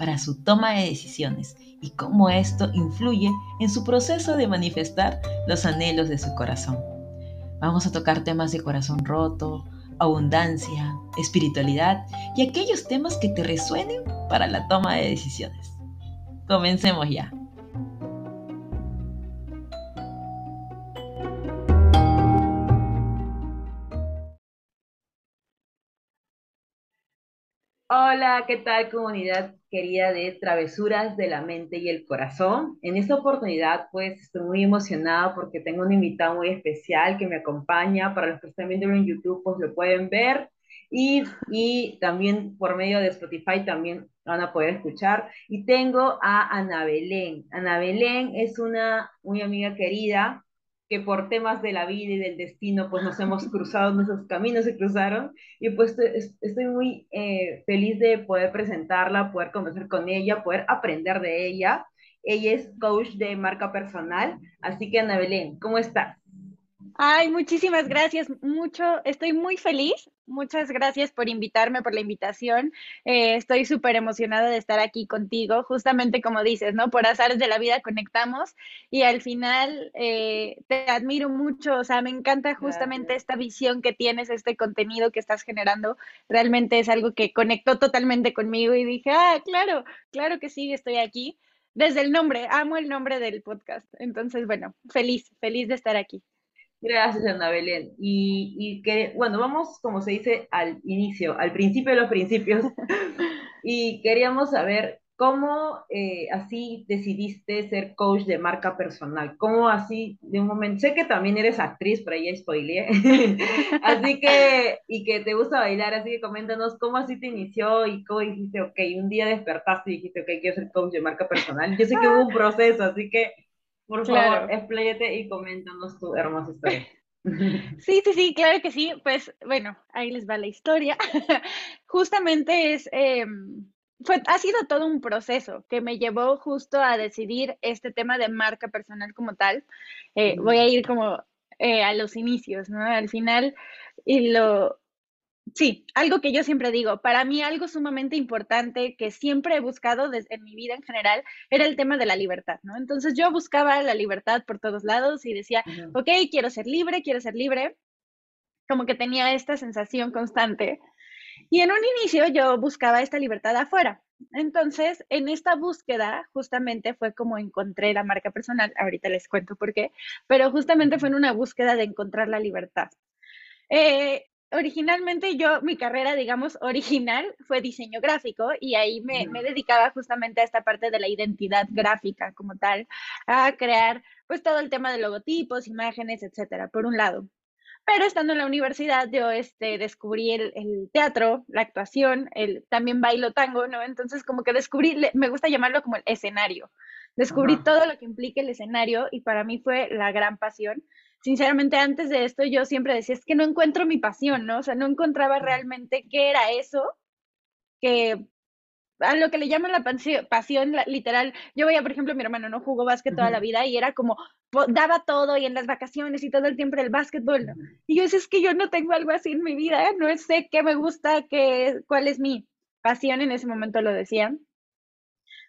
para su toma de decisiones y cómo esto influye en su proceso de manifestar los anhelos de su corazón. Vamos a tocar temas de corazón roto, abundancia, espiritualidad y aquellos temas que te resuenen para la toma de decisiones. Comencemos ya. Hola, ¿qué tal comunidad querida de Travesuras de la Mente y el Corazón? En esta oportunidad pues estoy muy emocionada porque tengo un invitado muy especial que me acompaña. Para los que están viendo en YouTube pues lo pueden ver y, y también por medio de Spotify también van a poder escuchar. Y tengo a Ana Belén. Ana Belén es una muy amiga querida que por temas de la vida y del destino, pues nos hemos cruzado, nuestros caminos se cruzaron, y pues estoy muy eh, feliz de poder presentarla, poder conversar con ella, poder aprender de ella. Ella es coach de marca personal, así que Ana Belén, ¿cómo estás? Ay, muchísimas gracias, mucho, estoy muy feliz. Muchas gracias por invitarme, por la invitación. Eh, estoy súper emocionada de estar aquí contigo, justamente como dices, ¿no? Por azares de la vida conectamos y al final eh, te admiro mucho, o sea, me encanta justamente esta visión que tienes, este contenido que estás generando. Realmente es algo que conectó totalmente conmigo y dije, ah, claro, claro que sí, estoy aquí. Desde el nombre, amo el nombre del podcast. Entonces, bueno, feliz, feliz de estar aquí. Gracias, Ana Belén. Y, y, que, bueno, vamos, como se dice, al inicio, al principio de los principios. y queríamos saber cómo eh, así decidiste ser coach de marca personal. ¿Cómo así, de un momento, sé que también eres actriz, pero ya spoileé. así que, y que te gusta bailar, así que coméntanos cómo así te inició y cómo dijiste, ok, un día despertaste y dijiste, ok, quiero ser coach de marca personal. Yo sé que hubo un proceso, así que por favor, expléyate y coméntanos tu hermosa historia. Sí, sí, sí, claro que sí. Pues bueno, ahí les va la historia. Justamente es, em, fue, ha sido todo un proceso que me llevó justo a decidir este tema de marca personal como tal. Eh, voy a ir como eh, a los inicios, ¿no? Al final, y lo, Sí, algo que yo siempre digo, para mí algo sumamente importante que siempre he buscado desde, en mi vida en general era el tema de la libertad, ¿no? Entonces yo buscaba la libertad por todos lados y decía, ok, quiero ser libre, quiero ser libre, como que tenía esta sensación constante. Y en un inicio yo buscaba esta libertad afuera. Entonces, en esta búsqueda, justamente fue como encontré la marca personal, ahorita les cuento por qué, pero justamente fue en una búsqueda de encontrar la libertad. Eh, originalmente yo, mi carrera, digamos, original fue diseño gráfico y ahí me, me, dedicaba justamente a esta parte de la identidad gráfica como tal, a crear pues todo el tema de logotipos, imágenes, etcétera, por un lado. Pero estando en la universidad yo este, descubrí el, el teatro, la actuación, el, también bailo tango, ¿no? Entonces como que descubrí, me gusta llamarlo como el escenario. Descubrí todo lo que implica el escenario y para mí fue la gran pasión sinceramente antes de esto yo siempre decía, es que no encuentro mi pasión, ¿no? O sea, no encontraba realmente qué era eso que a lo que le llaman la pasión, literal. Yo veía, por ejemplo, mi hermano no jugó básquet toda la vida y era como, daba todo y en las vacaciones y todo el tiempo el básquetbol. ¿no? Y yo decía, es que yo no tengo algo así en mi vida, no sé qué me gusta, qué, cuál es mi pasión, en ese momento lo decía.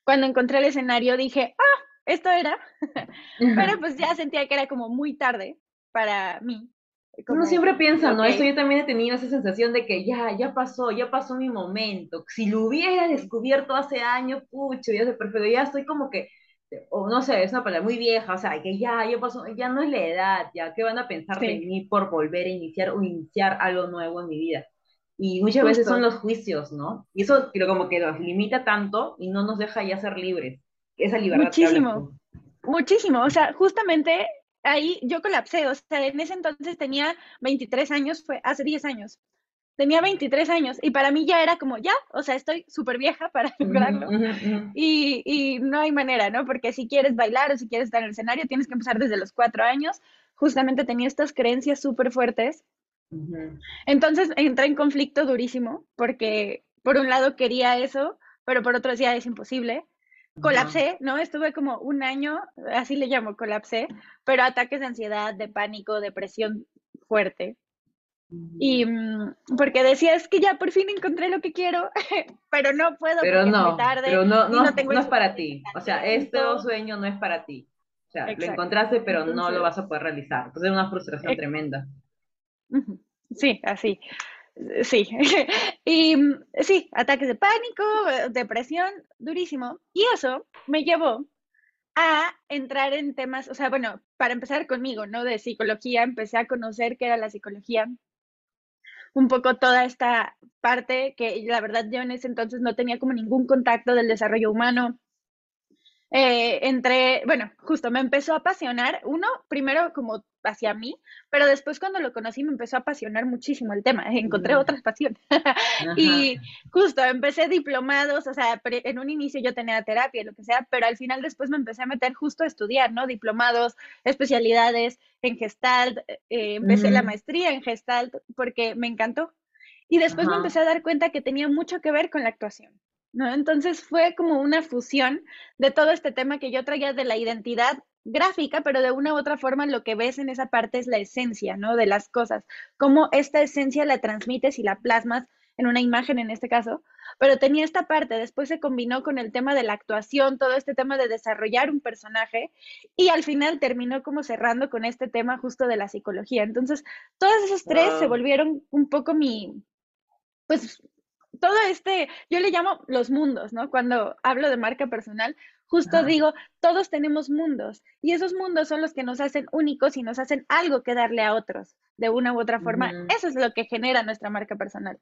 Cuando encontré el escenario dije, ah, esto era, pero pues ya sentía que era como muy tarde para mí. Uno siempre piensa, ¿no? Eso yo también he tenido esa sensación de que ya, ya pasó, ya pasó mi momento. Si lo hubiera descubierto hace años, pucho, ya sé perfecto, ya estoy como que, o no sé, es una palabra muy vieja, o sea, que ya, ya pasó, ya no es la edad, ya, ¿qué van a pensar de mí por volver a iniciar o iniciar algo nuevo en mi vida? Y muchas veces son los juicios, ¿no? Y eso creo como que nos limita tanto y no nos deja ya ser libres esa libertad. Muchísimo, muchísimo. O sea, justamente ahí yo colapsé. O sea, en ese entonces tenía 23 años, fue hace 10 años. tenía 23 años y para mí ya era como, ya, o sea, estoy súper vieja para lograrlo. Y, y, no hay manera, ¿no? Porque si quieres bailar o si quieres estar en el escenario, tienes que empezar desde los cuatro años. Justamente tenía estas creencias súper fuertes. Entonces entré en conflicto durísimo porque por un lado quería eso, pero por otro decía es imposible. Colapsé, ¿no? Estuve como un año, así le llamo, colapsé, pero ataques de ansiedad, de pánico, depresión fuerte. Y mm, porque decía, es que ya por fin encontré lo que quiero, pero no puedo pero no, tarde. Pero no, no, no, es para ti. O sea, este sueño no es para ti. O sea, lo encontraste, pero no lo vas a poder realizar. Entonces es una frustración tremenda. Sí, así. Sí. y sí, ataques de pánico, depresión, durísimo. Y eso me llevó a entrar en temas, o sea, bueno, para empezar conmigo, ¿no? De psicología, empecé a conocer qué era la psicología, un poco toda esta parte que la verdad yo en ese entonces no tenía como ningún contacto del desarrollo humano. Eh, entre, bueno, justo me empezó a apasionar, uno, primero como hacia mí, pero después cuando lo conocí me empezó a apasionar muchísimo el tema, encontré otras pasiones. y justo empecé diplomados, o sea, en un inicio yo tenía terapia, lo que sea, pero al final después me empecé a meter justo a estudiar, ¿no? Diplomados, especialidades en Gestalt, eh, empecé la maestría en Gestalt porque me encantó. Y después me empecé a dar cuenta que tenía mucho que ver con la actuación. ¿no? Entonces fue como una fusión de todo este tema que yo traía de la identidad gráfica, pero de una u otra forma lo que ves en esa parte es la esencia, ¿no? De las cosas, cómo esta esencia la transmites y la plasmas en una imagen en este caso, pero tenía esta parte, después se combinó con el tema de la actuación, todo este tema de desarrollar un personaje y al final terminó como cerrando con este tema justo de la psicología. Entonces, todos esos tres se volvieron un poco mi, pues todo este, yo le llamo los mundos, ¿no? Cuando hablo de marca personal, justo digo, todos tenemos mundos y esos mundos son los que nos hacen únicos y nos hacen algo que darle a otros de una u otra forma. Eso es lo que genera nuestra marca personal.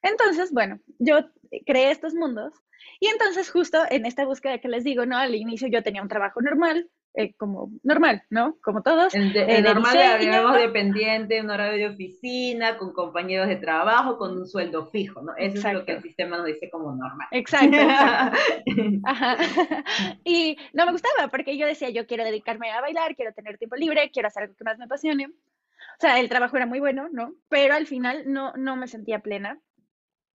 Entonces, bueno, yo creé estos mundos y entonces justo en esta búsqueda que les digo, ¿no? Al inicio yo tenía un trabajo normal, eh, como normal, ¿no? Como todos. El, eh, normal de dependiente, un horario de oficina, con compañeros de trabajo, con un sueldo fijo, ¿no? Eso es lo que el sistema nos dice como normal. Exacto. Y no me gustaba porque yo decía, yo quiero dedicarme a bailar, quiero tener tiempo libre, quiero hacer algo que más me apasione. O sea, el trabajo era muy bueno, ¿no? Pero al final no, no me sentía plena.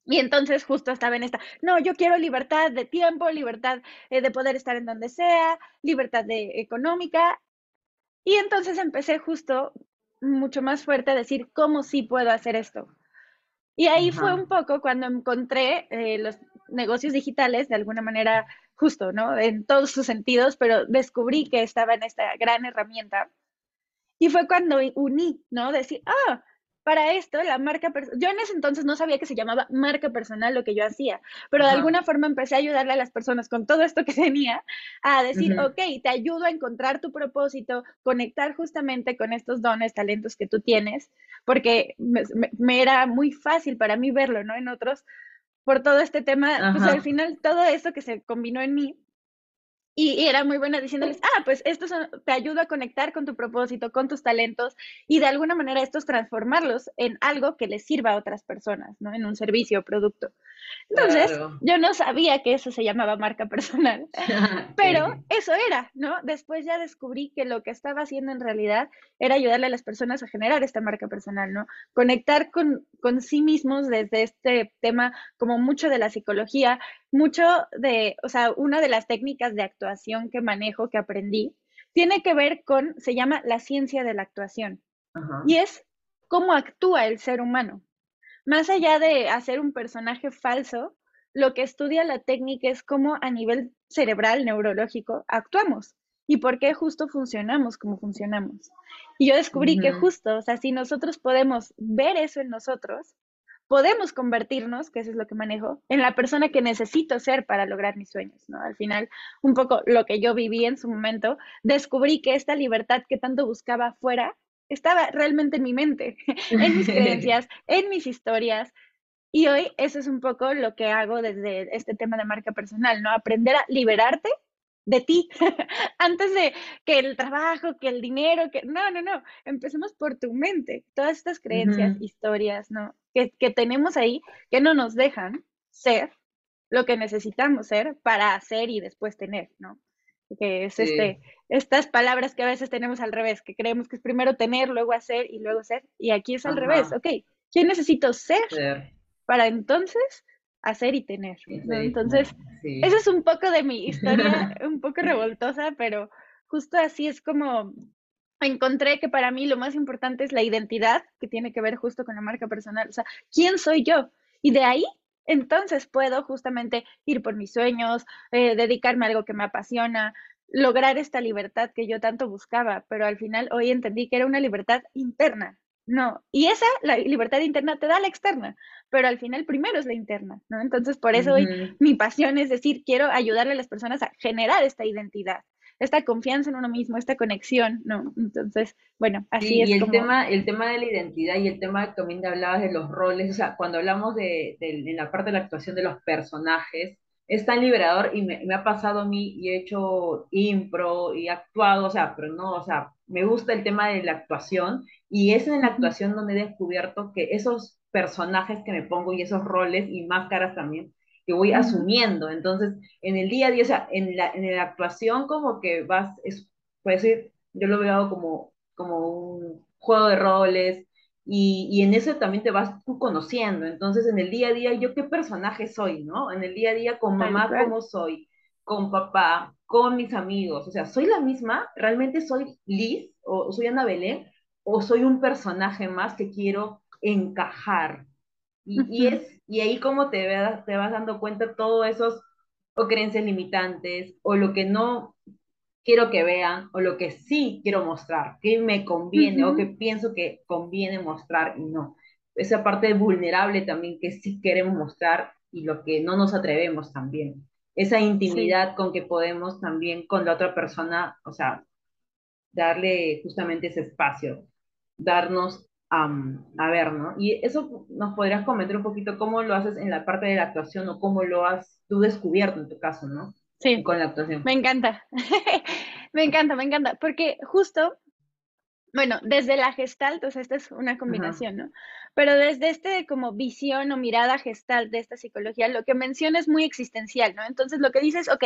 Y entonces justo estaba en esta, no, yo quiero libertad de tiempo, libertad eh, de poder estar en donde sea, libertad de económica. Y entonces empecé justo mucho más fuerte a decir, ¿cómo sí puedo hacer esto? Y ahí fue un poco cuando encontré eh, los negocios digitales, de alguna manera justo, ¿no? En todos sus sentidos, pero descubrí que estaba en esta gran herramienta. Y fue cuando uní, ¿no? Decir, ah, para esto, la marca, yo en ese entonces no sabía que se llamaba marca personal lo que yo hacía, pero de alguna forma empecé a ayudarle a las personas con todo esto que tenía a decir, ok, te ayudo a encontrar tu propósito, conectar justamente con estos dones, talentos que tú tienes, porque me, era muy fácil para mí verlo, ¿no? En otros, por todo este tema, pues al final todo esto que se combinó en mí y, era muy buena diciéndoles, ah, pues esto te ayuda a conectar con tu propósito, con tus talentos y de alguna manera estos transformarlos en algo que les sirva a otras personas, ¿no? En un servicio o producto. Entonces, yo no sabía que eso se llamaba marca personal, pero eso era, ¿no? Después ya descubrí que lo que estaba haciendo en realidad era ayudarle a las personas a generar esta marca personal, ¿no? Conectar con, con sí mismos desde este tema como mucho de la psicología, mucho de, o sea, una de las técnicas de actuación que manejo, que aprendí, tiene que ver con, se llama la ciencia de la actuación. Y es cómo actúa el ser humano. Más allá de hacer un personaje falso, lo que estudia la técnica es cómo a nivel cerebral, neurológico, actuamos y por qué justo funcionamos como funcionamos. Y yo descubrí que justo, o sea, si nosotros podemos ver eso en nosotros, podemos convertirnos, que eso es lo que manejo, en la persona que necesito ser para lograr mis sueños, ¿no? Al final, un poco lo que yo viví en su momento, descubrí que esta libertad que tanto buscaba afuera estaba realmente en mi mente, en mis creencias, en mis historias. Y hoy eso es un poco lo que hago desde este tema de marca personal, ¿no? Aprender a liberarte de ti antes de que el trabajo, que el dinero, que no, no, no, empecemos por tu mente, todas estas creencias, historias, ¿no? que, que tenemos ahí que no nos dejan ser lo que necesitamos ser para hacer y después tener, ¿no? Que es este, estas palabras que a veces tenemos al revés, que creemos que es primero tener, luego hacer y luego ser. Y aquí es al revés, ok, ¿quién necesito ser, para entonces hacer y tener? Entonces, esa es un poco de mi historia, un poco revoltosa, pero justo así es como encontré que para mí lo más importante es la identidad, que tiene que ver justo con la marca personal, o sea, ¿quién soy yo? Y de ahí, entonces puedo justamente ir por mis sueños, eh, dedicarme a algo que me apasiona, lograr esta libertad que yo tanto buscaba, pero al final hoy entendí que era una libertad interna, no, y esa, la libertad interna te da la externa, pero al final primero es la interna, ¿no? Entonces, por eso hoy mi pasión es decir, quiero ayudarle a las personas a generar esta identidad, esta confianza en uno mismo, esta conexión, ¿no? Entonces, bueno, así es. Y el, tema, el tema de la identidad y el tema que también hablabas de los roles, o sea, cuando hablamos de, en la parte de la actuación de los personajes, es tan liberador y me, ha pasado a mí y he hecho impro y actuado, o sea, pero no, o sea, me gusta el tema de la actuación y es en la actuación donde he descubierto que esos personajes que me pongo y esos roles y máscaras también que voy asumiendo. Entonces, en el día a día, o sea, en la, en la actuación como que vas, es, puede ser, yo lo veo como, como un juego de roles y, y, en eso también te vas tú conociendo. Entonces, en el día a día, yo qué personaje soy, ¿no? En el día a día, con mamá, ¿cómo soy? Con papá, con mis amigos. O sea, ¿soy la misma? ¿Realmente soy Liz o soy Ana Belén? ¿O soy un personaje más que quiero encajar? Y, es, y ahí como te, te vas dando cuenta todos esos o creencias limitantes o lo que no quiero que vean o lo que sí quiero mostrar, que me conviene o que pienso que conviene mostrar y no. Esa parte vulnerable también que sí queremos mostrar y lo que no nos atrevemos también. Esa intimidad con que podemos también con la otra persona, o sea, darle justamente ese espacio, darnos a ver, ¿no? Y eso nos podrías comentar un poquito cómo lo haces en la parte de la actuación o cómo lo has tú descubierto en tu caso, ¿no? Sí. Con la actuación. Me encanta. me encanta, me encanta. Porque justo, bueno, desde la gestalt, o sea, esta es una combinación, ¿no? Pero desde este como visión o mirada gestalt de esta psicología, lo que menciona es muy existencial, ¿no? Entonces lo que dices, ok,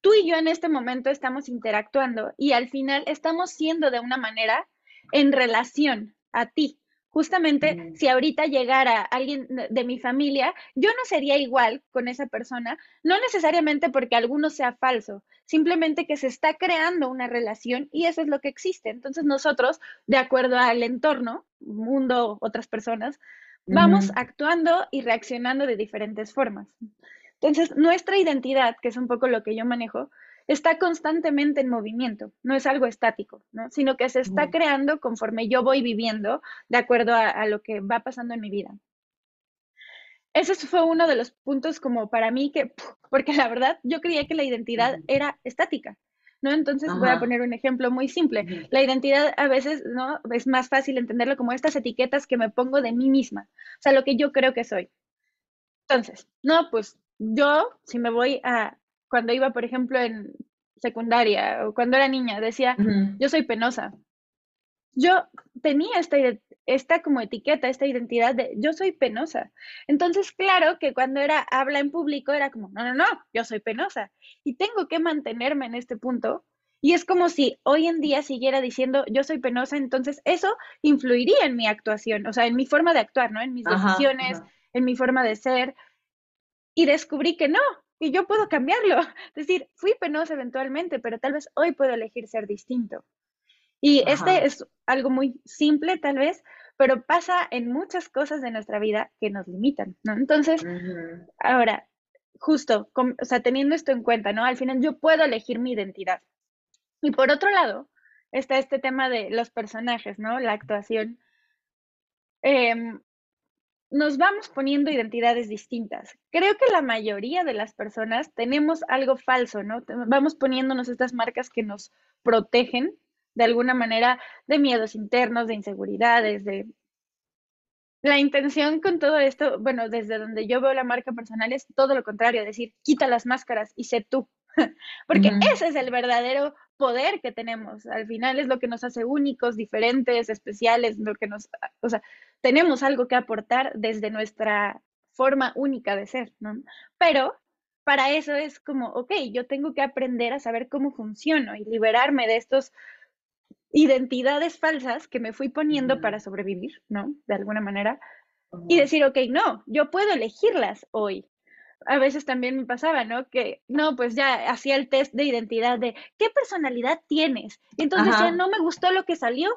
tú y yo en este momento estamos interactuando y al final estamos siendo de una manera en relación, a ti. Justamente mm. si ahorita llegara alguien de mi familia, yo no sería igual con esa persona, no necesariamente porque alguno sea falso, simplemente que se está creando una relación y eso es lo que existe. Entonces nosotros, de acuerdo al entorno, mundo, otras personas, vamos actuando y reaccionando de diferentes formas. Entonces, nuestra identidad, que es un poco lo que yo manejo, está constantemente en movimiento, no es algo estático, ¿no? sino que se está creando conforme yo voy viviendo de acuerdo a, lo que va pasando en mi vida. Ese fue uno de los puntos como para mí que, porque la verdad yo creía que la identidad era estática, ¿no? Entonces voy a poner un ejemplo muy simple. La identidad a veces, ¿no? Es más fácil entenderlo como estas etiquetas que me pongo de mí misma, o sea, lo que yo creo que soy. Entonces, no, pues yo, si me voy a, cuando iba, por ejemplo, en secundaria o cuando era niña, decía, yo soy penosa. Yo tenía esta, esta como etiqueta, esta identidad de yo soy penosa. Entonces, claro que cuando era habla en público era como, no, no, no, yo soy penosa. Y tengo que mantenerme en este punto. Y es como si hoy en día siguiera diciendo yo soy penosa, entonces eso influiría en mi actuación, o sea, en mi forma de actuar, ¿no? En mis decisiones, en mi forma de ser. Y descubrí que no, y yo puedo cambiarlo. Es decir, fui penosa eventualmente, pero tal vez hoy puedo elegir ser distinto. Y este es algo muy simple tal vez, pero pasa en muchas cosas de nuestra vida que nos limitan, ¿no? Entonces, ahora, justo, o sea, teniendo esto en cuenta, ¿no? Al final yo puedo elegir mi identidad. Y por otro lado, está este tema de los personajes, ¿no? La actuación. Eh, nos vamos poniendo identidades distintas. Creo que la mayoría de las personas tenemos algo falso, ¿no? Vamos poniéndonos estas marcas que nos protegen de alguna manera de miedos internos, de inseguridades, de... La intención con todo esto, bueno, desde donde yo veo la marca personal es todo lo contrario, decir, quita las máscaras y sé tú. Porque ese es el verdadero poder que tenemos. Al final es lo que nos hace únicos, diferentes, especiales, lo que nos, o sea, tenemos algo que aportar desde nuestra forma única de ser, ¿no? Pero para eso es como, ok, yo tengo que aprender a saber cómo funciono y liberarme de estos identidades falsas que me fui poniendo para sobrevivir, ¿no? De alguna manera. Y decir, ok, no, yo puedo elegirlas hoy. A veces también me pasaba, ¿no? Que, no, pues ya hacía el test de identidad de, ¿qué personalidad tienes? Entonces ya no me gustó lo que salió,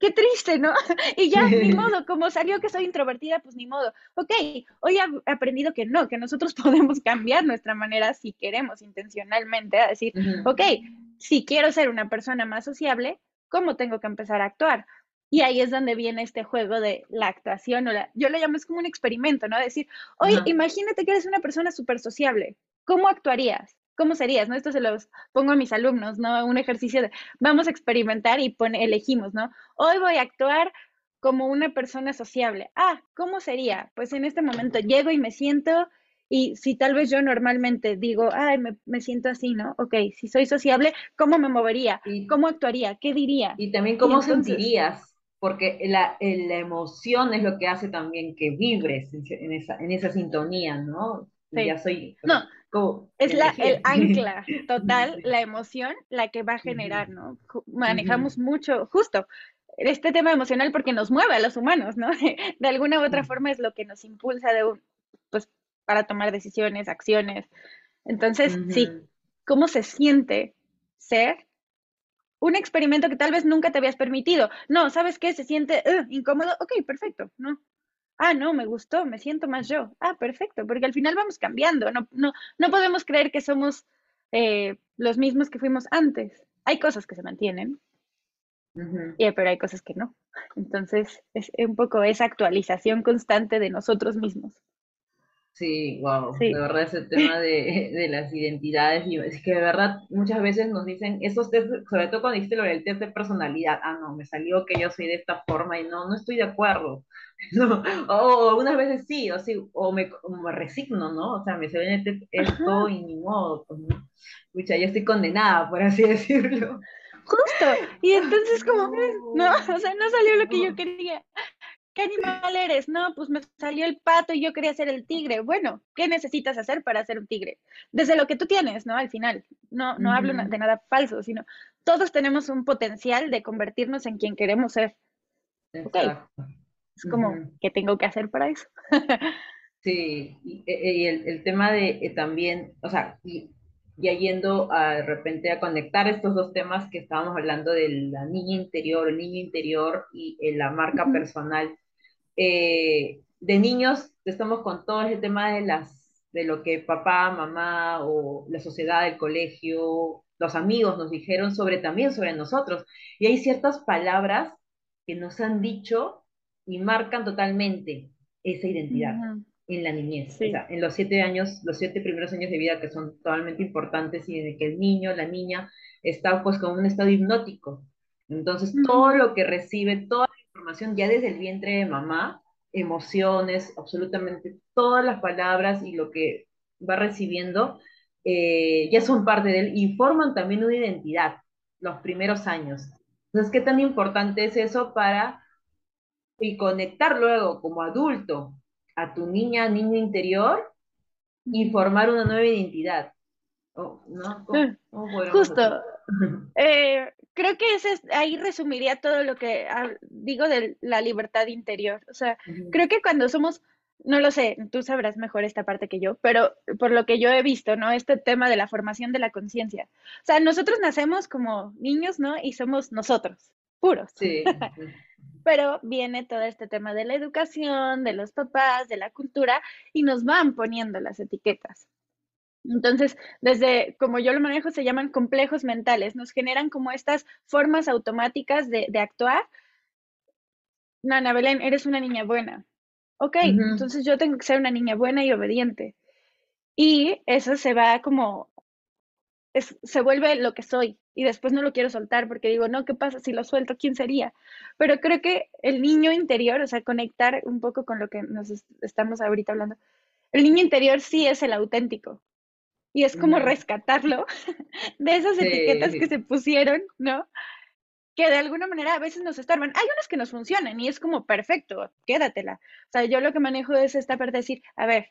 qué triste, ¿no? Y ya, ni modo, como salió que soy introvertida, pues ni modo. Ok, hoy he aprendido que no, que nosotros podemos cambiar nuestra manera si queremos intencionalmente, a decir, ok, si quiero ser una persona más sociable, ¿cómo tengo que empezar a actuar? Y ahí es donde viene este juego de la actuación, o la, yo lo llamo es como un experimento, ¿no? Decir, oye, imagínate que eres una persona súper sociable, ¿cómo actuarías? ¿cómo serías? ¿No? Esto se los pongo a mis alumnos, ¿no? Un ejercicio de, vamos a experimentar y pone, elegimos, ¿no? Hoy voy a actuar como una persona sociable. Ah, ¿cómo sería? Pues en este momento llego y me siento y si tal vez yo normalmente digo, ay, me, siento así, ¿no? Ok, si soy sociable, ¿cómo me movería? ¿Cómo actuaría? ¿Qué diría? Y también cómo sentirías, porque la, la, emoción es lo que hace también que vibres en, esa, en esa sintonía, ¿no? Ya soy... No, es la, el ancla total, la emoción, la que va a generar, ¿no? Manejamos mucho, justo, este tema emocional porque nos mueve a los humanos, ¿no? De alguna u otra forma es lo que nos impulsa de pues, para tomar decisiones, acciones. Entonces, sí, ¿cómo se siente ser un experimento que tal vez nunca te habías permitido? No, ¿sabes qué? Se siente incómodo. Ok, perfecto, ¿no? ah, no, me gustó, me siento más yo. Ah, perfecto, porque al final vamos cambiando, no, no, no podemos creer que somos eh, los mismos que fuimos antes. Hay cosas que se mantienen, pero hay cosas que no. Entonces, es un poco esa actualización constante de nosotros mismos. Sí, wow, de verdad ese tema de, de, las identidades, y es que de verdad muchas veces nos dicen, esos test, sobre todo cuando dijiste lo del test de personalidad, ah, no, me salió que yo soy de esta forma y no, no estoy de acuerdo, no, o algunas veces sí, o, sí, o me, me resigno, ¿no? O sea, me sale esto y ni modo, pues, ¿no? Pucha, yo estoy condenada, por así decirlo. Justo, y entonces como, no, o sea, no salió lo que yo quería. ¿Qué animal eres? No, pues me salió el pato y yo quería ser el tigre. Bueno, ¿qué necesitas hacer para ser un tigre? Desde lo que tú tienes, ¿no? Al final, no, no hablo de nada falso, sino todos tenemos un potencial de convertirnos en quien queremos ser. Es como, ¿qué tengo que hacer para eso? sí, y, e, el, tema de eh, también, o sea, y, ya yendo a, de repente a conectar estos dos temas que estábamos hablando de la niña interior, el niño interior y eh, la marca personal eh, de niños estamos con todo ese tema de las de lo que papá, mamá o la sociedad, el colegio, los amigos nos dijeron sobre también sobre nosotros. Y hay ciertas palabras que nos han dicho y marcan totalmente esa identidad en la niñez. O sea, en los siete años, los siete primeros años de vida que son totalmente importantes y en que el niño, la niña, está pues con un estado hipnótico. Entonces, todo lo que recibe, toda información ya desde el vientre de mamá, emociones, absolutamente todas las palabras y lo que va recibiendo, eh, ya son parte de él y forman también una identidad los primeros años. Entonces, ¿qué tan importante es eso para y conectar luego como adulto a tu niña, niño interior y formar una nueva identidad? ¿no? Justo. Eh, creo que ese ahí resumiría todo lo que digo de la libertad interior. O sea, creo que cuando somos, no lo sé, tú sabrás mejor esta parte que yo, pero por lo que yo he visto, ¿no? Este tema de la formación de la conciencia. O sea, nosotros nacemos como niños, ¿no? Y somos nosotros, puros. Sí. pero viene todo este tema de la educación, de los papás, de la cultura, y nos van poniendo las etiquetas. Entonces, desde como yo lo manejo, se llaman complejos mentales, nos generan como estas formas automáticas de, actuar. No, Ana Belén, eres una niña buena. Ok, entonces yo tengo que ser una niña buena y obediente. Y eso se va como, se vuelve lo que soy. Y después no lo quiero soltar porque digo, no, ¿qué pasa si lo suelto? ¿Quién sería? Pero creo que el niño interior, o sea, conectar un poco con lo que nos estamos ahorita hablando, el niño interior sí es el auténtico Y es como rescatarlo de esas etiquetas que se pusieron, ¿no? Que de alguna manera a veces nos estorban. Hay unas que nos funcionan y es como perfecto, quédatela. O sea, yo lo que manejo es esta parte de decir, a ver,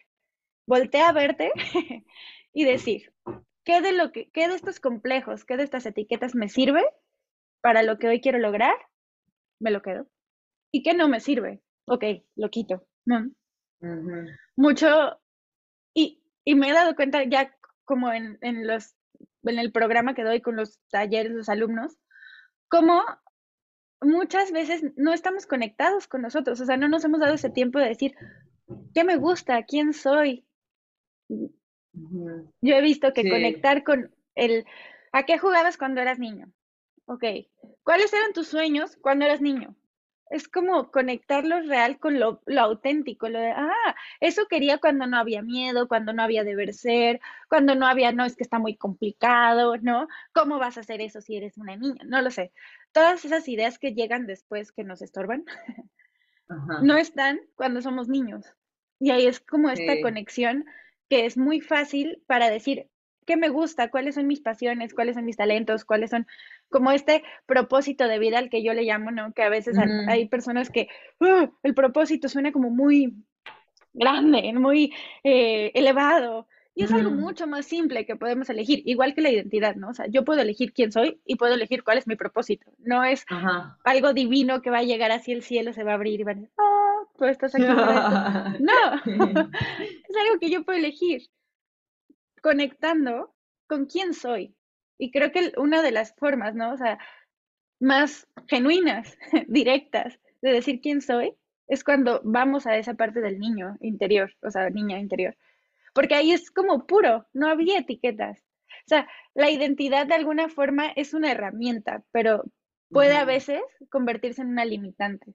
voltea a verte y decir, ¿qué de, lo que, ¿qué de estos complejos, qué de estas etiquetas me sirve para lo que hoy quiero lograr? Me lo quedo. ¿Y qué no me sirve? Ok, lo quito. Mucho, y, y, me he dado cuenta ya como en, en, los, en el programa que doy con los talleres, los alumnos, como muchas veces no estamos conectados con nosotros, o sea, no nos hemos dado ese tiempo de decir, ¿qué me gusta? ¿Quién soy? Yo he visto que conectar con el, ¿a qué jugabas cuando eras niño? Ok, ¿cuáles eran tus sueños cuando eras niño? Es como conectar lo real con lo, auténtico, lo de, ah, eso quería cuando no había miedo, cuando no había deber ser, cuando no había, no, es que está muy complicado, ¿no? ¿Cómo vas a hacer eso si eres una niña? No lo sé. Todas esas ideas que llegan después que nos estorban, no están cuando somos niños. Y ahí es como esta conexión que es muy fácil para decir qué me gusta, cuáles son mis pasiones, cuáles son mis talentos, cuáles son como este propósito de vida al que yo le llamo, ¿no? Que a veces hay personas que uh, el propósito suena como muy grande, muy eh, elevado. Y es algo mucho más simple que podemos elegir, igual que la identidad, ¿no? O sea, yo puedo elegir quién soy y puedo elegir cuál es mi propósito. No es algo divino que va a llegar así el cielo, se va a abrir y va a decir, oh, tú estás aquí. no, es algo que yo puedo elegir conectando con quién soy. Y creo que una de las formas, ¿no? O sea, más genuinas, directas de decir quién soy, es cuando vamos a esa parte del niño interior, o sea, niña interior. Porque ahí es como puro, no había etiquetas. O sea, la identidad de alguna forma es una herramienta, pero puede a veces convertirse en una limitante.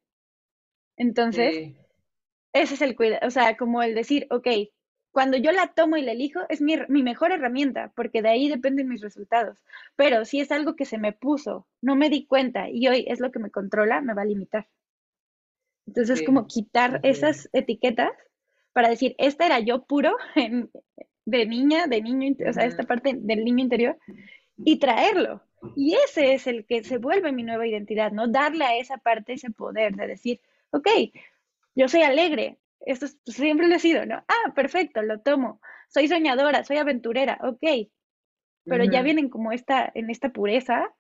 Entonces, ese es el cuidado, o sea, como el decir, ok, cuando yo la tomo y la elijo, es mi, mejor herramienta, porque de ahí dependen mis resultados. Pero si es algo que se me puso, no me di cuenta y hoy es lo que me controla, me va a limitar. Entonces, es como quitar esas etiquetas para decir, esta era yo puro de niña, de niño, o sea, esta parte del niño interior, y traerlo. Y ese es el que se vuelve mi nueva identidad, ¿no? Darle a esa parte ese poder de decir, ok, yo soy alegre, esto siempre lo he sido, ¿no? Ah, perfecto, lo tomo. Soy soñadora, soy aventurera, ok. Pero ya vienen como esta, en esta pureza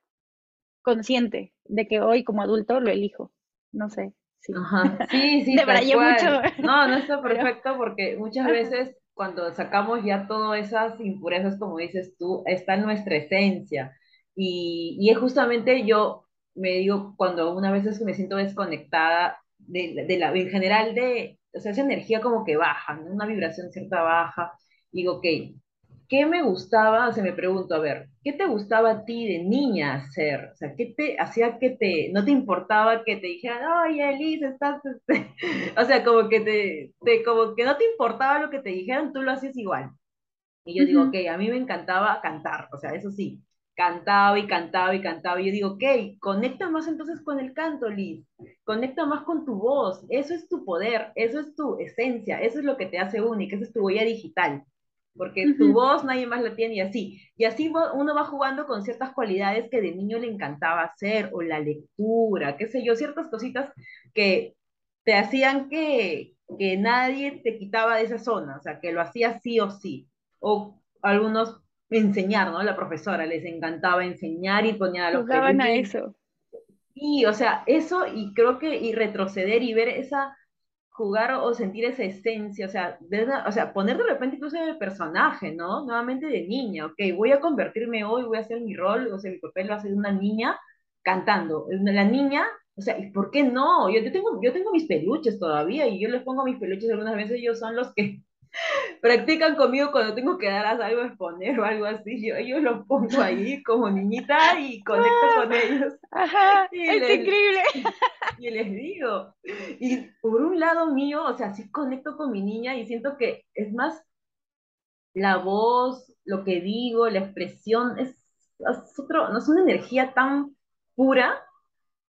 consciente de que hoy como adulto lo elijo. No sé. Sí, Ajá. sí, sí. mucho. No, no está perfecto porque muchas veces cuando sacamos ya todas esas impurezas, como dices tú, está en nuestra esencia. Y, y es justamente yo me digo, cuando una vez me siento desconectada de, de la, en general de, o sea, esa energía como que baja, ¿no? una vibración cierta baja. Digo, ok, ¿qué me gustaba? O sea, me pregunto, a ver, ¿qué te gustaba a ti de niña hacer? O sea, ¿qué te hacía que te, no te importaba que te dijeran, oye, Elise, estás, este", o sea, como que te, te, como que no te importaba lo que te dijeran, tú lo hacías igual. Y yo digo, ok, a mí me encantaba cantar, o sea, eso sí, cantaba y cantaba y cantaba. Y yo digo, ok, conecta más entonces con el canto, Liz. Conecta más con tu voz. Eso es tu poder, eso es tu esencia, eso es lo que te hace única, esa es tu huella digital. Porque tu voz nadie más la tiene y así. Y así uno va jugando con ciertas cualidades que de niño le encantaba hacer, o la lectura, qué sé yo, ciertas cositas que te hacían que, que nadie te quitaba de esa zona, o sea, que lo hacía sí o sí. O algunos enseñar, ¿no? La profesora les encantaba enseñar y ponía a los Jugaban a eso. Y, o sea, eso y creo que y retroceder y ver esa jugar o sentir esa esencia, o sea, o sea, poner de repente incluso en el personaje, ¿no? Nuevamente de niña, ok, voy a convertirme hoy, voy a hacer mi rol, o sea, mi papel va a ser una niña cantando. La niña, o sea, ¿y por qué no? Yo, yo, tengo, yo tengo mis peluches todavía y yo les pongo mis peluches algunas veces, ellos son los que practican conmigo cuando tengo que dar algo a exponer o algo así. Yo, yo los pongo ahí como niñita y conecto con ellos. Ajá, es increíble. Y les digo, y por un lado mío, o sea, sí conecto con mi niña y siento que es más la voz, lo que digo, la expresión, es, otro, no es una energía tan pura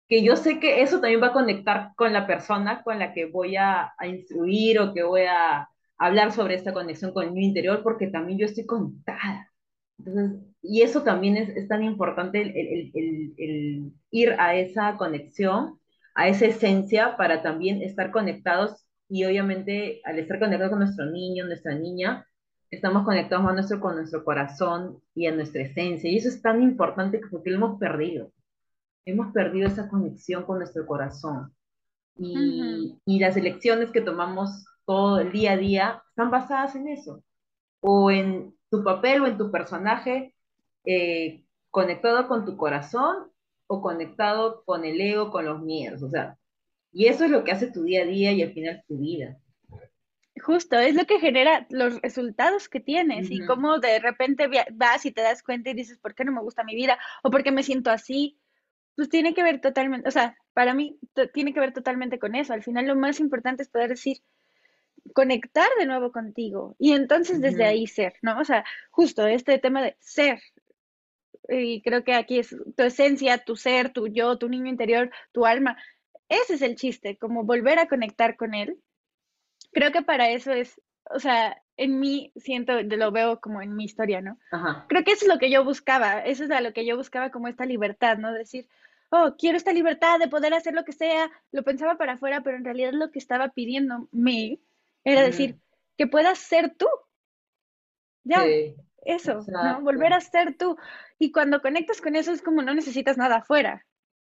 que yo sé que eso también va a conectar con la persona con la que voy a, a instruir o que voy a, hablar sobre esta conexión con el niño interior porque también yo estoy conectada. Entonces, y eso también es, es tan importante el, el, el, el, ir a esa conexión, a esa esencia para también estar conectados y obviamente al estar conectados con nuestro niño, nuestra niña, estamos conectados a nuestro, con nuestro corazón y a nuestra esencia. Y eso es tan importante porque lo hemos perdido. Hemos perdido esa conexión con nuestro corazón. Y, uh -huh. y las elecciones que tomamos todo el día a día están basadas en eso. O en tu papel o en tu personaje eh, conectado con tu corazón o conectado con el ego, con los miedos. O sea, y eso es lo que hace tu día a día y al final tu vida. Justo, es lo que genera los resultados que tienes uh -huh. y cómo de repente vas y te das cuenta y dices, ¿por qué no me gusta mi vida? ¿O por qué me siento así? Pues tiene que ver totalmente, o sea, para mí tiene que ver totalmente con eso. Al final lo más importante es poder decir, conectar de nuevo contigo y entonces desde uh -huh. ahí ser, ¿no? O sea, justo este tema de ser. Y creo que aquí es tu esencia, tu ser, tu yo, tu niño interior, tu alma. Ese es el chiste, como volver a conectar con él. Creo que para eso es, o sea, en mí siento, lo veo como en mi historia, ¿no? Ajá. Creo que eso es lo que yo buscaba, eso es a lo que yo buscaba como esta libertad, ¿no? Decir, oh, quiero esta libertad de poder hacer lo que sea, lo pensaba para afuera, pero en realidad lo que estaba pidiéndome era decir, que puedas ser tú. Ya, sí, eso. Volver a ser tú. Y cuando conectas con eso es como no necesitas nada afuera.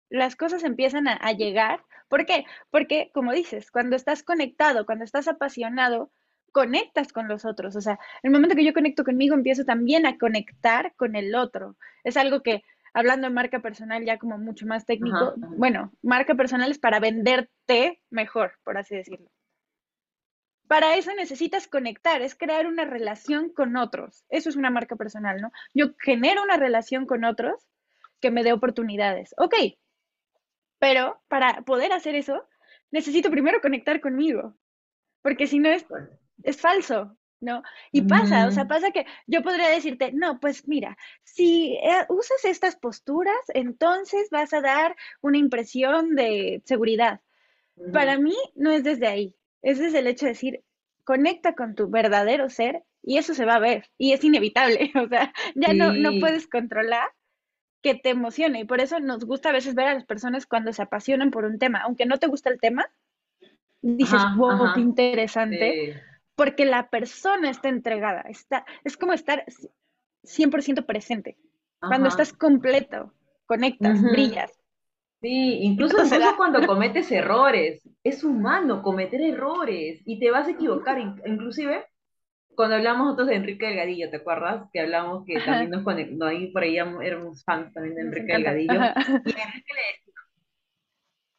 Las cosas empiezan a, a llegar. ¿Por qué? Porque, como dices, cuando estás conectado, cuando estás apasionado, conectas con los otros. O sea, el momento que yo conecto conmigo, empiezo también a conectar con el otro. Es algo que, hablando de marca personal, ya como mucho más técnico, ajá, ajá. bueno, marca personal es para venderte mejor, por así decirlo. Para eso necesitas conectar, es crear una relación con otros. Eso es una marca personal, ¿no? Yo genero una relación con otros que me dé oportunidades. Ok, pero para poder hacer eso, necesito primero conectar conmigo, porque si no es, es falso, ¿no? Y pasa, o sea, pasa que yo podría decirte, no, pues mira, si eh, usas estas posturas, entonces vas a dar una impresión de seguridad. Para mí no es desde ahí, ese es el hecho de decir, conecta con tu verdadero ser y eso se va a ver y es inevitable, o sea, ya sí. no, no puedes controlar que te emocione y por eso nos gusta a veces ver a las personas cuando se apasionan por un tema, aunque no te gusta el tema, dices, ajá, wow, ajá. qué interesante, sí. porque la persona está entregada, está, es como estar 100% presente, ajá. cuando estás completo, conectas, uh -huh. brillas. Sí, incluso, incluso cuando cometes errores, es humano cometer errores y te vas a equivocar, inclusive cuando hablamos nosotros de Enrique Delgadillo, ¿te acuerdas? Que hablamos que también nos conectó, ahí por ahí éramos fans también de Enrique Delgadillo, y Enrique le decía,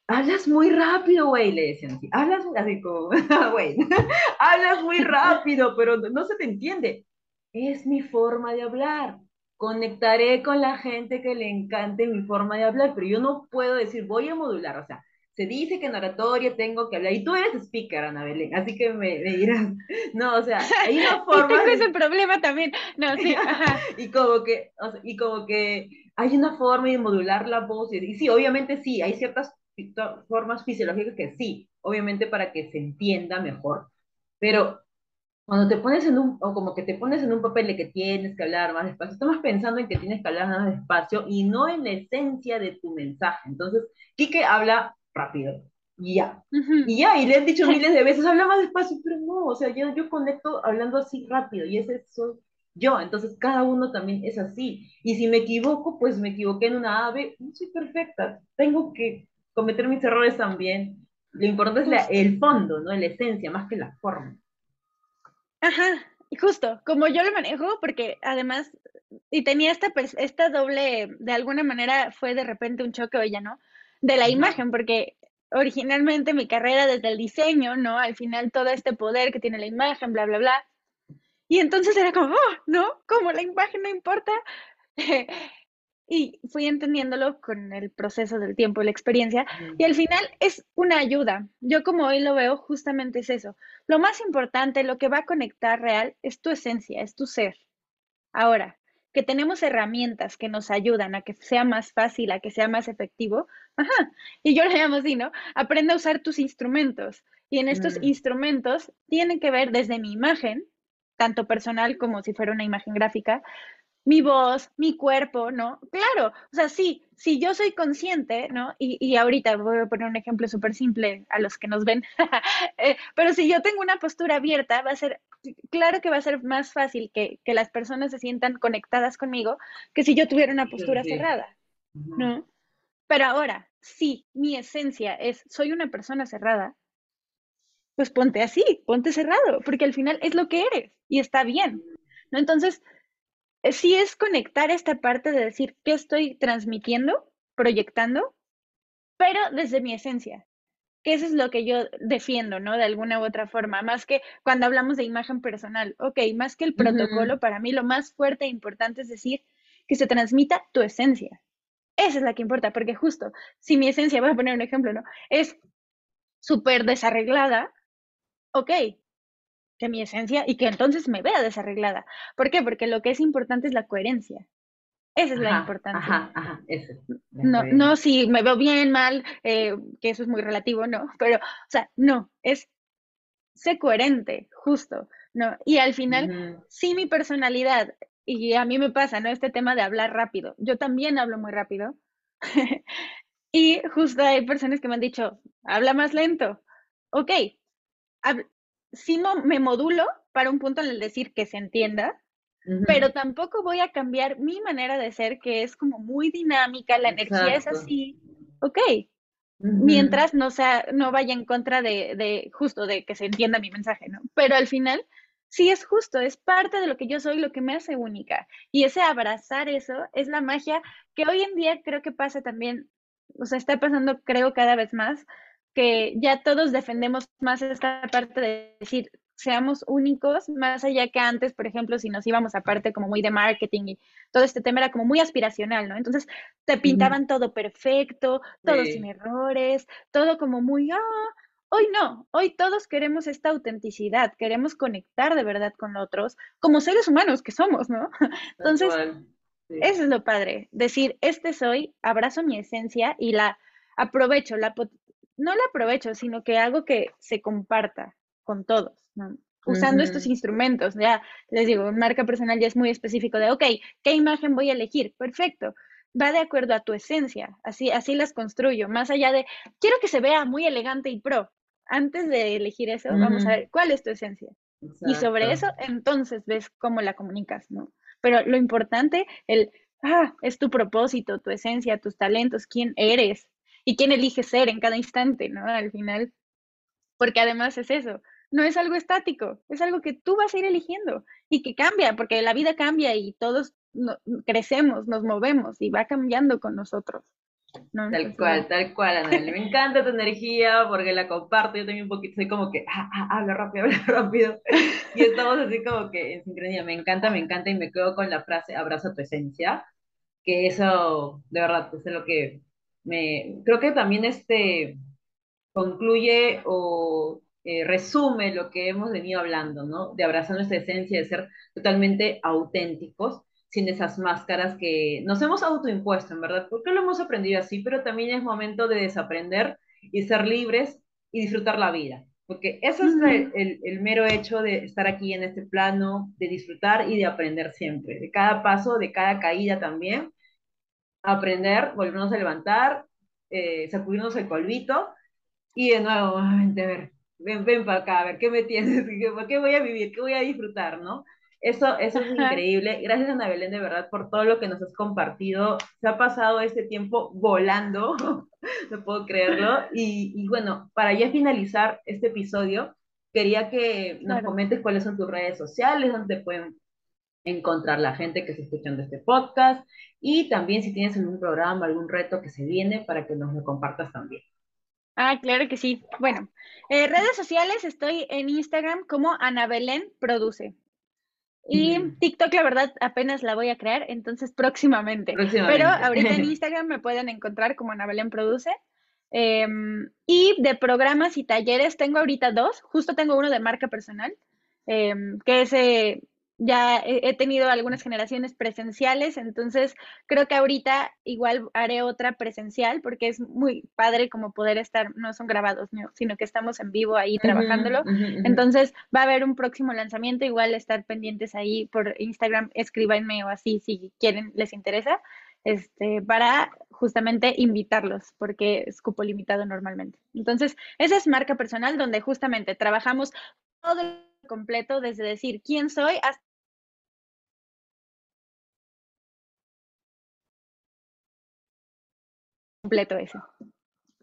hablas muy rápido, güey, le decían así, hablas así como, güey, hablas muy rápido, pero no se te entiende, es mi forma de hablar, conectaré con la gente que le encante mi forma de hablar, pero yo no puedo decir, voy a modular, o sea, se dice que en oratoria tengo que hablar, y tú eres speaker, Ana Belén, así que me, me dirás, no, o sea, hay una forma... y tengo ese problema también, no, sí, ajá. y como que, o sea, y como que hay una forma de modular la voz, y, y sí, obviamente sí, hay ciertas formas fisiológicas que sí, obviamente para que se entienda mejor, pero cuando te pones en un, o como que te pones en un papel de que tienes que hablar más despacio, estamos pensando en que tienes que hablar más despacio y no en la esencia de tu mensaje. Entonces, Quique habla rápido, y ya, uh -huh. y ya, y le han dicho miles de veces, habla más despacio, pero no, o sea, yo, yo conecto hablando así rápido, y ese soy yo, entonces cada uno también es así, y si me equivoco, pues me equivoqué en una ave, no soy perfecta, tengo que cometer mis errores también, lo importante es la, el fondo, ¿no? La esencia, más que la forma. Ajá, justo, como yo lo manejo, porque además, y tenía esta, esta doble, de alguna manera fue de repente un choque, oye, ¿no? De la imagen, porque originalmente mi carrera desde el diseño, ¿no? Al final todo este poder que tiene la imagen, bla, bla, bla. Y entonces era como, oh, ¿no? Como la imagen no importa. y fui entendiéndolo con el proceso del tiempo y la experiencia. Y al final es una ayuda. Yo como hoy lo veo, justamente es eso. Lo más importante, lo que va a conectar real, es tu esencia, es tu ser. Ahora, que tenemos herramientas que nos ayudan a que sea más fácil, a que sea más efectivo. Ajá. Y yo lo llamo así, ¿no? Aprende a usar tus instrumentos. Y en estos Mm. instrumentos tienen que ver desde mi imagen, tanto personal como si fuera una imagen gráfica, mi voz, mi cuerpo, ¿no? Claro, o sea, sí, si yo soy consciente, ¿no? Y, y ahorita voy a poner un ejemplo súper simple a los que nos ven, eh, pero si yo tengo una postura abierta, va a ser, claro que va a ser más fácil que, que las personas se sientan conectadas conmigo que si yo tuviera una postura Sí. cerrada. ¿no? Pero ahora, si mi esencia es, soy una persona cerrada, pues ponte así, ponte cerrado, porque al final es lo que eres y está bien, ¿no? Entonces, sí es conectar esta parte de decir qué estoy transmitiendo, proyectando, pero desde mi esencia, que eso es lo que yo defiendo, ¿no? De alguna u otra forma, más que cuando hablamos de imagen personal, ok, más que el protocolo, para mí lo más fuerte e importante es decir que se transmita tu esencia. Esa es la que importa, porque justo, si mi esencia, voy a poner un ejemplo, ¿no? Es súper desarreglada, ok, que mi esencia y que entonces me vea desarreglada. ¿Por qué? Porque lo que es importante es la coherencia. Esa es la importante. ajá, ajá, eso. No, no si me veo bien, mal, eh, que eso es muy relativo, no, pero, o sea, no, es sé coherente, justo, ¿no? Y al final, sí mi personalidad, y a mí me pasa, ¿no? Este tema de hablar rápido, yo también hablo muy rápido, y justo hay personas que me han dicho, habla más lento, ok, hab- sí me modulo para un punto en el decir que se entienda, pero tampoco voy a cambiar mi manera de ser, que es como muy dinámica, la energía es así, ok, mientras no sea, no vaya en contra de, de justo de que se entienda mi mensaje, ¿no? Pero al final, sí es justo, es parte de lo que yo soy, lo que me hace única. Y ese abrazar eso es la magia que hoy en día creo que pasa también, o sea, está pasando creo cada vez más, que ya todos defendemos más esta parte de decir, seamos únicos, más allá que antes, por ejemplo, si nos íbamos aparte como muy de marketing y todo este tema era como muy aspiracional, ¿no? Entonces te pintaban todo perfecto, todo sin errores, todo como muy, ah, hoy no, hoy todos queremos esta autenticidad, queremos conectar de verdad con otros, como seres humanos que somos, ¿no? Entonces. Sí. eso es lo padre, decir, este soy, abrazo mi esencia y la aprovecho, la no la aprovecho, sino que hago que se comparta con todos, ¿no? Usando estos instrumentos, ya les digo, marca personal ya es muy específico de, ok, ¿qué imagen voy a elegir? Perfecto, va de acuerdo a tu esencia, así, así las construyo, más allá de, quiero que se vea muy elegante y pro. Antes de elegir eso, vamos a ver cuál es tu esencia. Y sobre eso, entonces ves cómo la comunicas, ¿no? Pero lo importante, el, ah, es tu propósito, tu esencia, tus talentos, quién eres y quién eliges ser en cada instante, ¿no? Al final, porque además es eso, no es algo estático, es algo que tú vas a ir eligiendo y que cambia, porque la vida cambia y todos no- crecemos, nos movemos y va cambiando con nosotros, ¿no? Tal Entonces, cual, tal cual, Anabel. Me encanta tu energía porque la comparto. Yo también un poquito soy como que, ah, ah, habla rápido, habla rápido. Y estamos así como que en sincronía. Me encanta, me encanta y me quedo con la frase, abraza tu esencia. Que eso, de verdad, es lo que me. Creo que también este concluye o eh, resume lo que hemos venido hablando, ¿no? De abrazar nuestra esencia, de ser totalmente auténticos, sin esas máscaras que nos hemos autoimpuesto, en verdad, porque lo hemos aprendido así, pero también es momento de desaprender y ser libres y disfrutar la vida. Porque eso es el, el, el mero hecho de estar aquí en este plano, de disfrutar y de aprender siempre, de cada paso, de cada caída también, aprender, volvernos a levantar, eh, sacudirnos el polvito y de nuevo, a ver, ven, ven para acá, a ver, ¿qué me tienes? ¿Qué, ¿Por qué voy a vivir? ¿Qué voy a disfrutar? ¿No? Eso, eso es ajá, increíble. Gracias, Ana Belén, de verdad, por todo lo que nos has compartido. Se ha pasado este tiempo volando, no puedo creerlo. Y, y bueno, para ya finalizar este episodio, quería que nos claro. comentes cuáles son tus redes sociales, donde te pueden encontrar la gente que está escuchando este podcast y también si tienes algún programa, algún reto que se viene para que nos lo compartas también. Ah, claro que sí. Bueno, eh, redes sociales, estoy en Instagram como Ana Belén Produce. Y Mm, TikTok, la verdad, apenas la voy a crear, entonces próximamente. Pero ahorita en Instagram me pueden encontrar como Ana Belén Produce. Em, y de programas y talleres tengo ahorita dos. Justo tengo uno de marca personal, em, que es eh, ya he, tenido algunas generaciones presenciales, entonces creo que ahorita igual haré otra presencial porque es muy padre como poder estar, no son grabados, sino que estamos en vivo ahí trabajándolo. Entonces va a haber un próximo lanzamiento, igual estar pendientes ahí por Instagram, escríbanme o así si quieren, les interesa, este, para justamente invitarlos, porque es cupo limitado normalmente. Entonces, esa es marca personal donde justamente trabajamos todo el completo, desde decir quién soy hasta completo ese.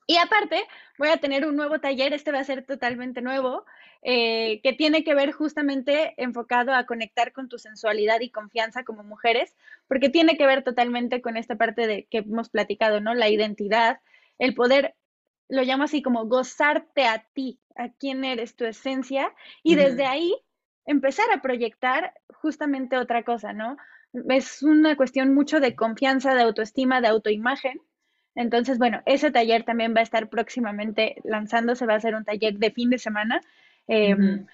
Y aparte, voy a tener un nuevo taller, este va a ser totalmente nuevo, eh, que tiene que ver justamente enfocado a conectar con tu sensualidad y confianza como mujeres, porque tiene que ver totalmente con esta parte de que hemos platicado, ¿no? La identidad, el poder, lo llamo así como gozarte a ti, a quién eres, tu esencia, y desde ahí empezar a proyectar justamente otra cosa, ¿no? Es una cuestión mucho de confianza, de autoestima, de autoimagen. Entonces, bueno, ese taller también va a estar próximamente lanzándose, va a ser un taller de fin de semana. Em,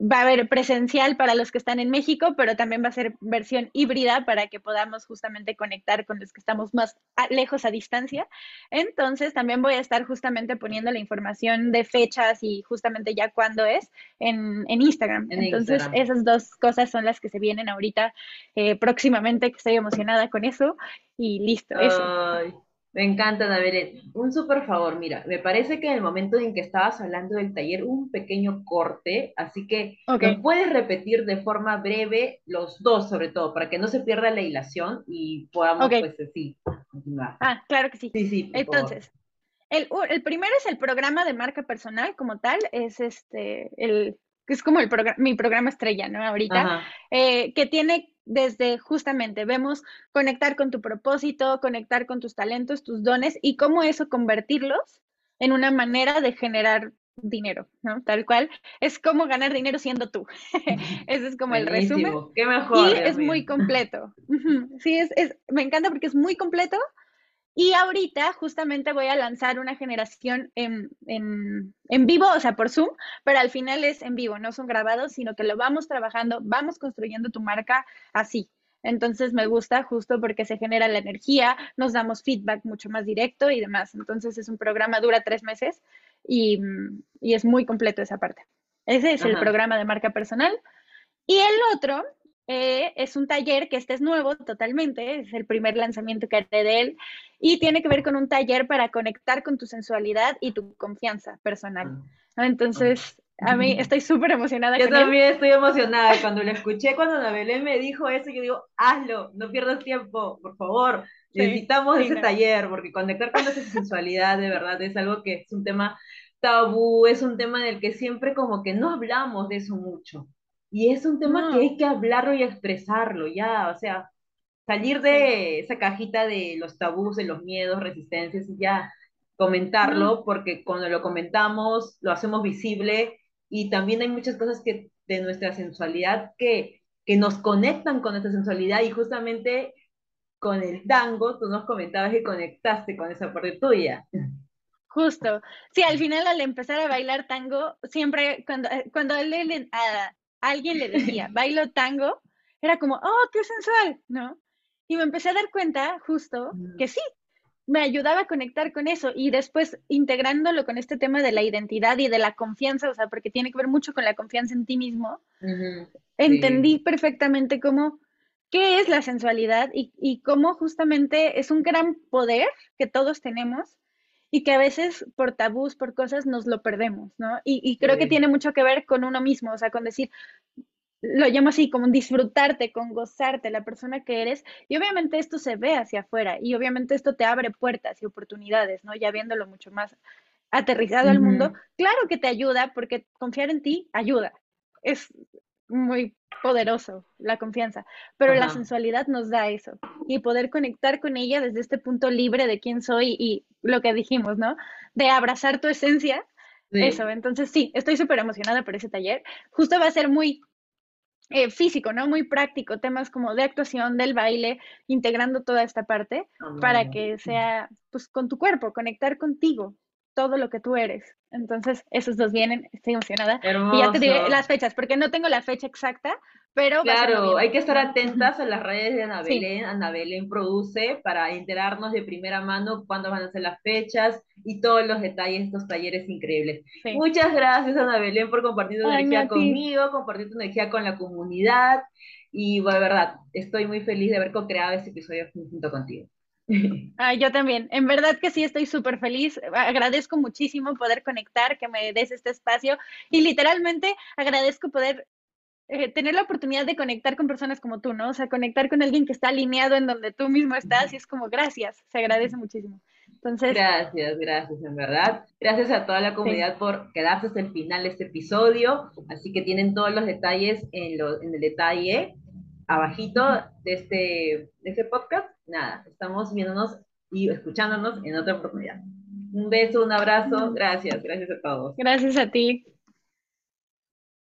va a haber presencial para los que están en México, pero también va a ser versión híbrida para que podamos justamente conectar con los que estamos más lejos a distancia. Entonces, también voy a estar justamente poniendo la información de fechas y justamente ya cuándo es en, Instagram. Entonces, esas dos cosas son las que se vienen ahorita eh, próximamente, que estoy emocionada con eso y listo. Eso. Me encanta, Naveret. Un súper favor, mira, me parece que en el momento en que estabas hablando del taller hubo un pequeño corte, así que puedes repetir de forma breve los dos, sobre todo, para que no se pierda la hilación y podamos, pues, así, continuar. Ah, claro que sí. Sí, sí. Entonces, el, el, primero es el programa de marca personal como tal, es este, el, es como el mi programa estrella, ¿no? Ahorita, eh, que tiene desde justamente, vemos conectar con tu propósito, conectar con tus talentos, tus dones y cómo eso convertirlos en una manera de generar dinero, ¿no? Tal cual, es como ganar dinero siendo tú. Ese es como el resumen. Qué mejor. Y es muy completo. sí, es, es, me encanta porque es muy completo y ahorita justamente voy a lanzar una generación en, vivo, o sea, por Zoom, pero al final es en vivo, no son grabados, sino que lo vamos trabajando, vamos construyendo tu marca así. Entonces me gusta justo porque se genera la energía, nos damos feedback mucho más directo y demás. Entonces es un programa, dura tres meses y, es muy completo esa parte. Ese es el programa de marca personal. Y el otro eh, es un taller que este es nuevo totalmente, es el primer lanzamiento que haré de él y tiene que ver con un taller para conectar con tu sensualidad y tu confianza personal. Ah. Entonces, a mí estoy súper emocionada. Yo también estoy emocionada. Cuando lo escuché, cuando Nabelé me dijo eso, yo digo, hazlo, no pierdas tiempo, por favor. Necesitamos ese taller, porque conectar con esa sensualidad de verdad es algo que es un tema tabú, es un tema del que siempre como que no hablamos de eso mucho. Y es un tema que hay que hablarlo y expresarlo, ya, o sea, salir de esa cajita de los tabús, de los miedos, resistencias y ya comentarlo, porque cuando lo comentamos, lo hacemos visible y también hay muchas cosas que de nuestra sensualidad que, que nos conectan con nuestra sensualidad y justamente con el tango, tú nos comentabas que conectaste con esa parte tuya. Justo. Sí, al final al empezar a bailar tango, siempre cuando, cuando él, alguien le decía, bailo tango, era como, oh, qué sensual, ¿no? Y me empecé a dar cuenta justo que sí, me ayudaba a conectar con eso y después integrándolo con este tema de la identidad y de la confianza, o sea, porque tiene que ver mucho con la confianza en ti mismo, entendí perfectamente cómo, qué es la sensualidad y, y cómo justamente es un gran poder que todos tenemos y que a veces por tabús, por cosas, nos lo perdemos, ¿no? Y, creo que tiene mucho que ver con uno mismo, o sea, con decir, lo llamo así, como disfrutarte, con gozarte, la persona que eres. Y obviamente esto se ve hacia afuera y obviamente esto te abre puertas y oportunidades, ¿no? Ya viéndolo mucho más aterrizado al mundo, claro que te ayuda porque confiar en ti ayuda. Es muy poderoso la confianza, pero la sensualidad nos da eso y poder conectar con ella desde este punto libre de quién soy y lo que dijimos, ¿no? De abrazar tu esencia. Eso, entonces sí, estoy súper emocionada por ese taller. Justo va a ser muy eh, físico, ¿no? Muy práctico, temas como de actuación, del baile, integrando toda esta parte ah, para que sea, pues, con tu cuerpo, conectar contigo, todo lo que tú eres. Entonces, esos dos vienen, estoy emocionada. Hermoso. Y ya te diré las fechas, porque no tengo la fecha exacta, pero... Claro, hay que estar atentas a las redes de Ana Belén. Ana Belén produce para enterarnos de primera mano cuándo van a ser las fechas y todos los detalles de estos talleres increíbles. Muchas gracias, Ana Belén, por compartir tu energía conmigo, compartir tu energía con la comunidad. Y bueno, de verdad, estoy muy feliz de haber co-creado este episodio junto contigo. Ah, yo también. En verdad que sí, estoy súper feliz. Agradezco muchísimo poder conectar, que me des este espacio y literalmente agradezco poder eh, tener la oportunidad de conectar con personas como tú, ¿no? O sea, conectar con alguien que está alineado en donde tú mismo estás y es como gracias, se agradece muchísimo. Entonces, gracias, gracias, en verdad. Gracias a toda la comunidad por quedarse hasta el final de este episodio. Así que tienen todos los detalles en, lo, en el detalle abajito de este, de este podcast. Nada, estamos viéndonos y escuchándonos en otra oportunidad. Un beso, un abrazo, gracias, gracias a todos. Gracias a ti.